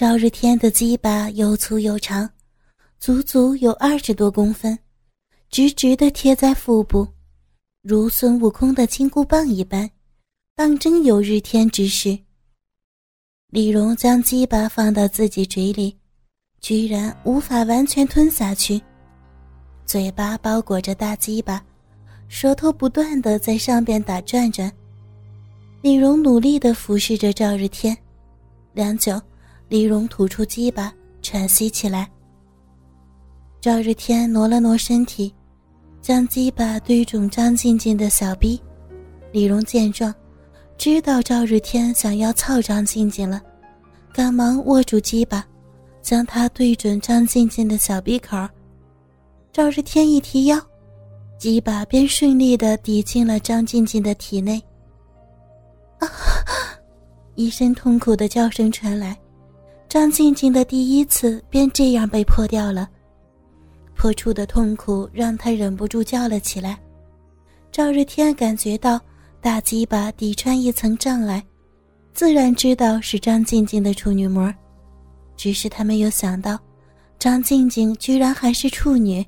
赵日天的鸡巴又粗又长，足足有二十多公分，直直的贴在腹部，如孙悟空的金箍棒一般，当真有日天之势。李荣将鸡巴放到自己嘴里，居然无法完全吞下去，嘴巴包裹着大鸡巴，舌头不断的在上边打转转。李荣努力的俯视着赵日天，良久。李荣吐出鸡巴，喘息起来。赵日天挪了挪身体，将鸡巴对准张静静的小臂。李荣见状，知道赵日天想要操张静静了，赶忙握住鸡巴，将它对准张静静的小鼻口。赵日天一提腰，鸡巴便顺利的抵进了张静静的体内。啊！一声痛苦的叫声传来。张静静的第一次便这样被破掉了，破处的痛苦让她忍不住叫了起来。赵日天感觉到大鸡巴抵穿一层障碍，自然知道是张静静的处女膜，只是他没有想到，张静静居然还是处女。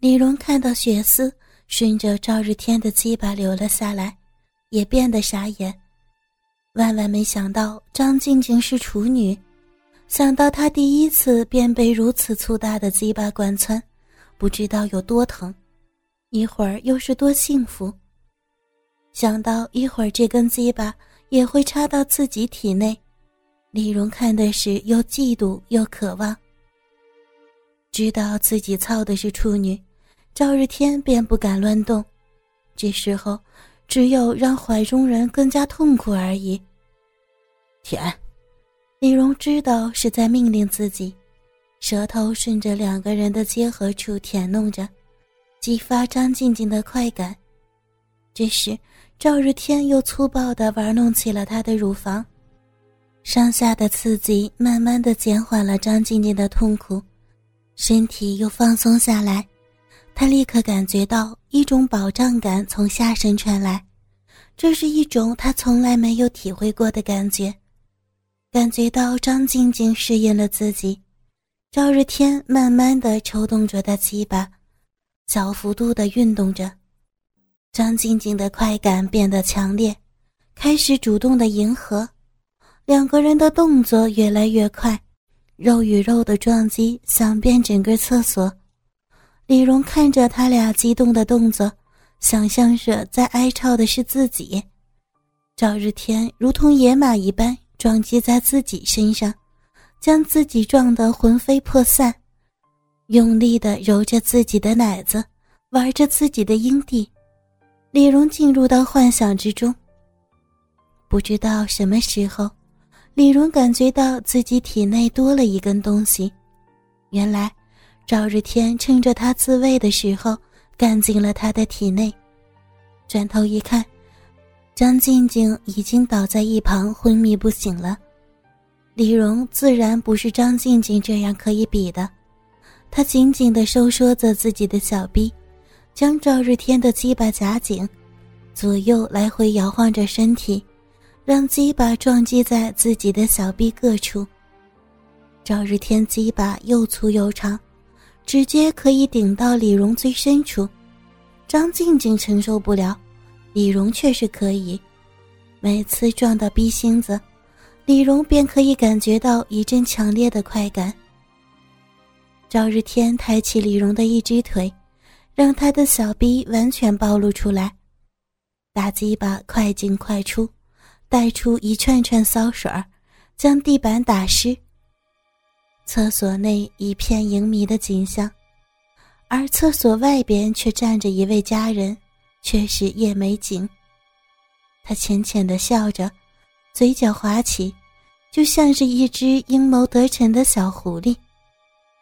李荣看到血丝顺着赵日天的鸡巴流了下来，也变得傻眼。万万没想到张静静是处女，想到她第一次便被如此粗大的鸡巴贯穿，不知道有多疼，一会儿又是多幸福。想到一会儿这根鸡巴也会插到自己体内，李荣看的是又嫉妒又渴望。知道自己操的是处女，赵日天便不敢乱动，这时候。只有让怀中人更加痛苦而已。舔，李荣知道是在命令自己，舌头顺着两个人的结合处舔弄着，激发张静静的快感。这时，赵日天又粗暴地玩弄起了她的乳房，上下的刺激慢慢的减缓了张静静的痛苦，身体又放松下来。他立刻感觉到一种保障感从下身传来，这是一种他从来没有体会过的感觉。感觉到张静静适应了自己，赵日天慢慢的抽动着的鸡巴，小幅度的运动着。张静静的快感变得强烈，开始主动的迎合，两个人的动作越来越快，肉与肉的撞击响遍整个厕所。李荣看着他俩激动的动作，想象着在哀悼的是自己。赵日天如同野马一般撞击在自己身上，将自己撞得魂飞魄散，用力的揉着自己的奶子，玩着自己的阴蒂。李荣进入到幻想之中。不知道什么时候，李荣感觉到自己体内多了一根东西，原来。赵日天趁着他自慰的时候，干进了他的体内。转头一看，张静静已经倒在一旁昏迷不醒了。李荣自然不是张静静这样可以比的，他紧紧地收缩着自己的小臂，将赵日天的鸡巴夹紧，左右来回摇晃着身体，让鸡巴撞击在自己的小臂各处。赵日天鸡巴又粗又长。直接可以顶到李荣最深处，张静静承受不了，李荣却是可以。每次撞到逼心子，李荣便可以感觉到一阵强烈的快感。赵日天抬起李荣的一只腿，让他的小臂完全暴露出来，大鸡巴快进快出，带出一串串骚水儿，将地板打湿。厕所内一片淫迷的景象，而厕所外边却站着一位佳人，却是叶美景。她浅浅的笑着，嘴角滑起，就像是一只阴谋得逞的小狐狸，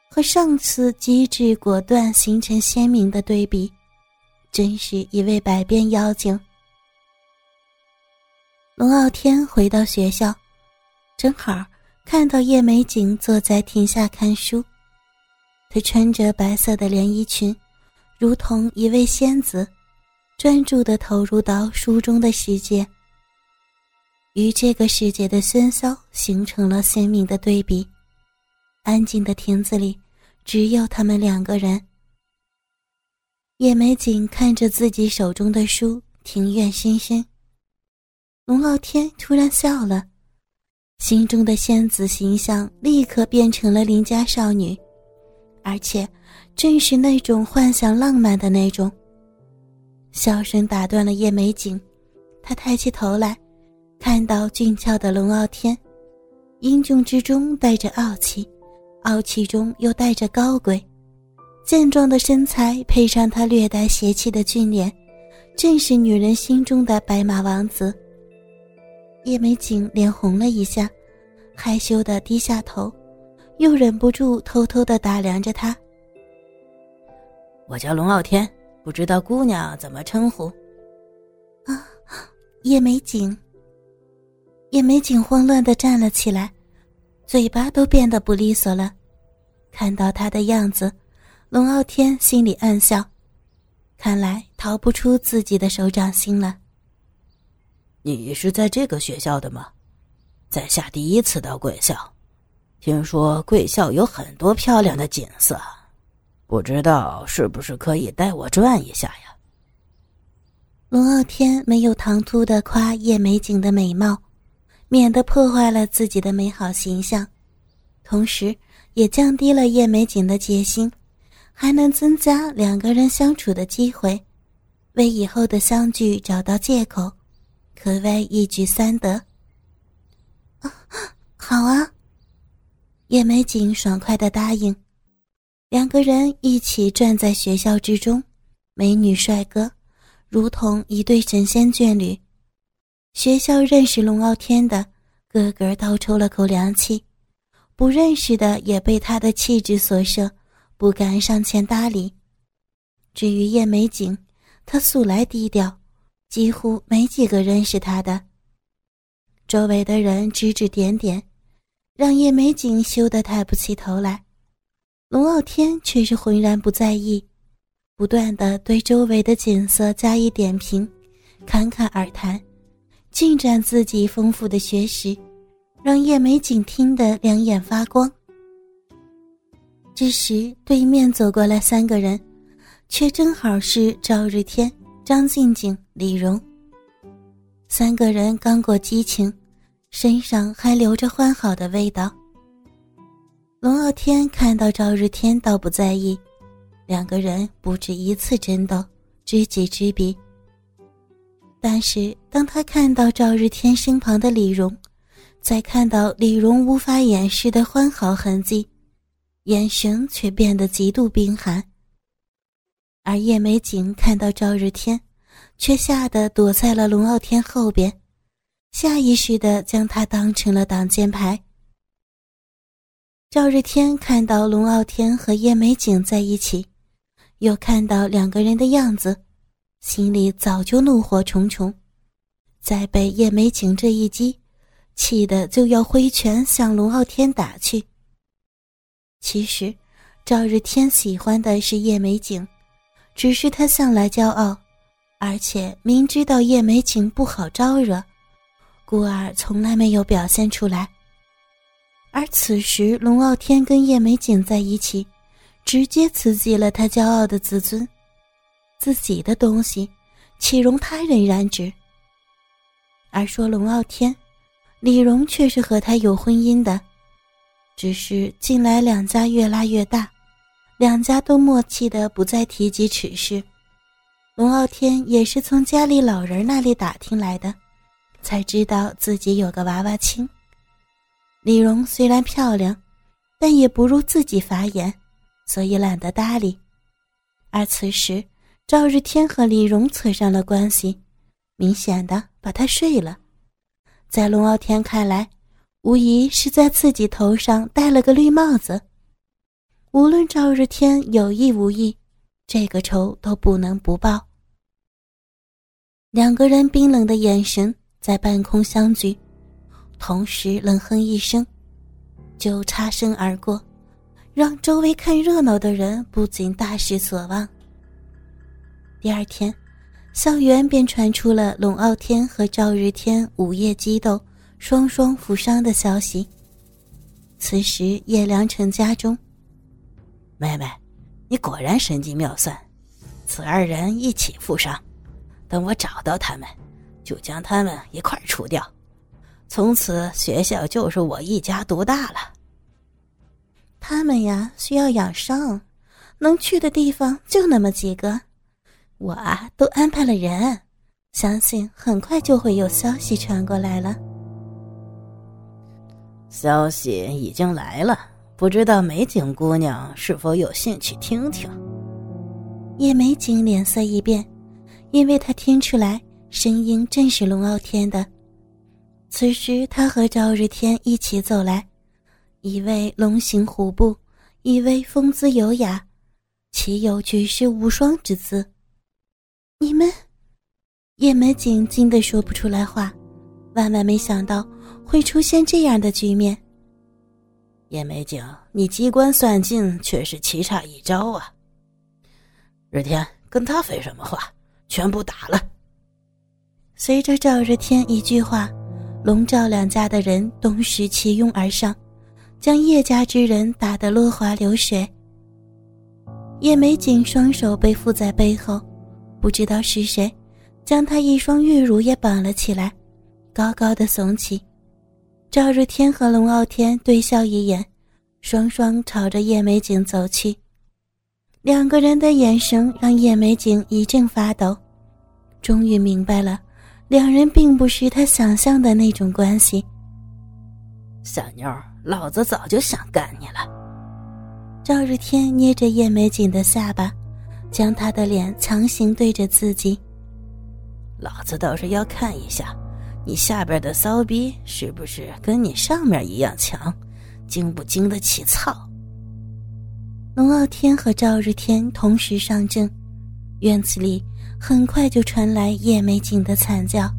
和上次机智果断形成鲜明的对比，真是一位百变妖精。龙傲天回到学校，正好。看到叶美景坐在亭下看书，她穿着白色的连衣裙，如同一位仙子，专注地投入到书中的世界。与这个世界的喧嚣形成了鲜明的对比。安静的亭子里，只有他们两个人。叶美景看着自己手中的书，庭院深深。龙傲天突然笑了，心中的仙子形象立刻变成了邻家少女，而且正是那种幻想浪漫的那种。笑声打断了叶美景，她抬起头来，看到俊俏的龙傲天，英俊之中带着傲气，傲气中又带着高贵。健壮的身材配上他略带邪气的俊脸，正是女人心中的白马王子。叶美景脸红了一下，害羞的低下头，又忍不住偷偷的打量着他。我叫龙傲天，不知道姑娘怎么称呼？啊，叶美景。叶美景慌乱的站了起来，嘴巴都变得不利索了。看到他的样子。龙傲天心里暗笑，看来逃不出自己的手掌心了。你是在这个学校的吗？在下第一次到贵校，听说贵校有很多漂亮的景色，不知道是不是可以带我转一下呀？龙傲天没有唐突的夸叶美景的美貌，免得破坏了自己的美好形象，同时也降低了叶美景的戒心。还能增加两个人相处的机会，为以后的相聚找到借口，可谓一举三得。好啊！叶美景爽快的答应。两个人一起站在学校之中，美女帅哥，如同一对神仙眷侣。学校认识龙傲天的，个个倒抽了口凉气；不认识的，也被他的气质所摄。不敢上前搭理。至于叶美景，她素来低调，几乎没几个认识他的。周围的人指指点点，让叶美景羞得抬不起头来。龙傲天却是浑然不在意，不断的对周围的景色加以点评，侃侃而谈，尽展自己丰富的学识，让叶美景听得两眼发光。这时，对面走过来三个人，却正好是赵日天、张静静、李荣。三个人刚过激情，身上还留着欢好的味道。龙傲天看到赵日天，倒不在意，两个人不止一次争斗，知己知彼。但是当他看到赵日天身旁的李荣，再看到李荣无法掩饰的欢好痕迹。眼神却变得极度冰寒，而叶美景看到赵日天，却吓得躲在了龙傲天后边，下意识的将他当成了挡箭牌。赵日天看到龙傲天和叶美景在一起，又看到两个人的样子，心里早就怒火重重，再被叶美景这一击，气得就要挥拳向龙傲天打去。其实，赵日天喜欢的是叶美景，只是他向来骄傲，而且明知道叶美景不好招惹，故而从来没有表现出来。而此时，龙傲天跟叶美景在一起，直接刺激了他骄傲的自尊，自己的东西岂容他人染指？而说龙傲天，李荣却是和他有婚姻的。只是近来两家越拉越大，两家都默契的不再提及此事。龙傲天也是从家里老人那里打听来的，才知道自己有个娃娃亲。李荣虽然漂亮，但也不如自己法眼，所以懒得搭理。而此时赵日天和李荣扯上了关系，明显的把他睡了。在龙傲天看来。无疑是在自己头上戴了个绿帽子。无论赵日天有意无意，这个仇都不能不报。两个人冰冷的眼神在半空相聚，同时冷哼一声，就擦身而过，让周围看热闹的人不禁大失所望。第二天，校园便传出了龙傲天和赵日天午夜激斗、双双负伤的消息。此时叶良辰家中，妹妹，你果然神机妙算，此二人一起负伤，等我找到他们，就将他们一块除掉，从此学校就是我一家独大了。他们呀，需要养伤，能去的地方就那么几个。我啊，都安排了人，相信很快就会有消息传过来了。消息已经来了，不知道美景姑娘是否有兴趣听听？叶美景脸色一变，因为她听出来声音正是龙傲天的。此时他和赵日天一起走来，一位龙行虎步，一位风姿优雅，岂有举世无双之姿？你们，叶美景惊得说不出来话，万万没想到会出现这样的局面。叶美景，你机关算尽，却是棋差一招啊！日天，跟他废什么话？全部打了！随着赵日天一句话，龙赵两家的人顿时齐拥而上，将叶家之人打得落花流水。叶美景双手被缚在背后。不知道是谁，将他一双玉乳也绑了起来，高高的耸起。赵日天和龙傲天对笑一眼，双双朝着叶美景走去。两个人的眼神让叶美景一阵发抖，终于明白了，两人并不是他想象的那种关系。小妞，老子早就想干你了。赵日天捏着叶美景的下巴。将她的脸强行对着自己，老子倒是要看一下，你下边的骚逼是不是跟你上面一样强，经不经得起操？龙傲天和赵日天同时上阵，院子里很快就传来叶美景的惨叫。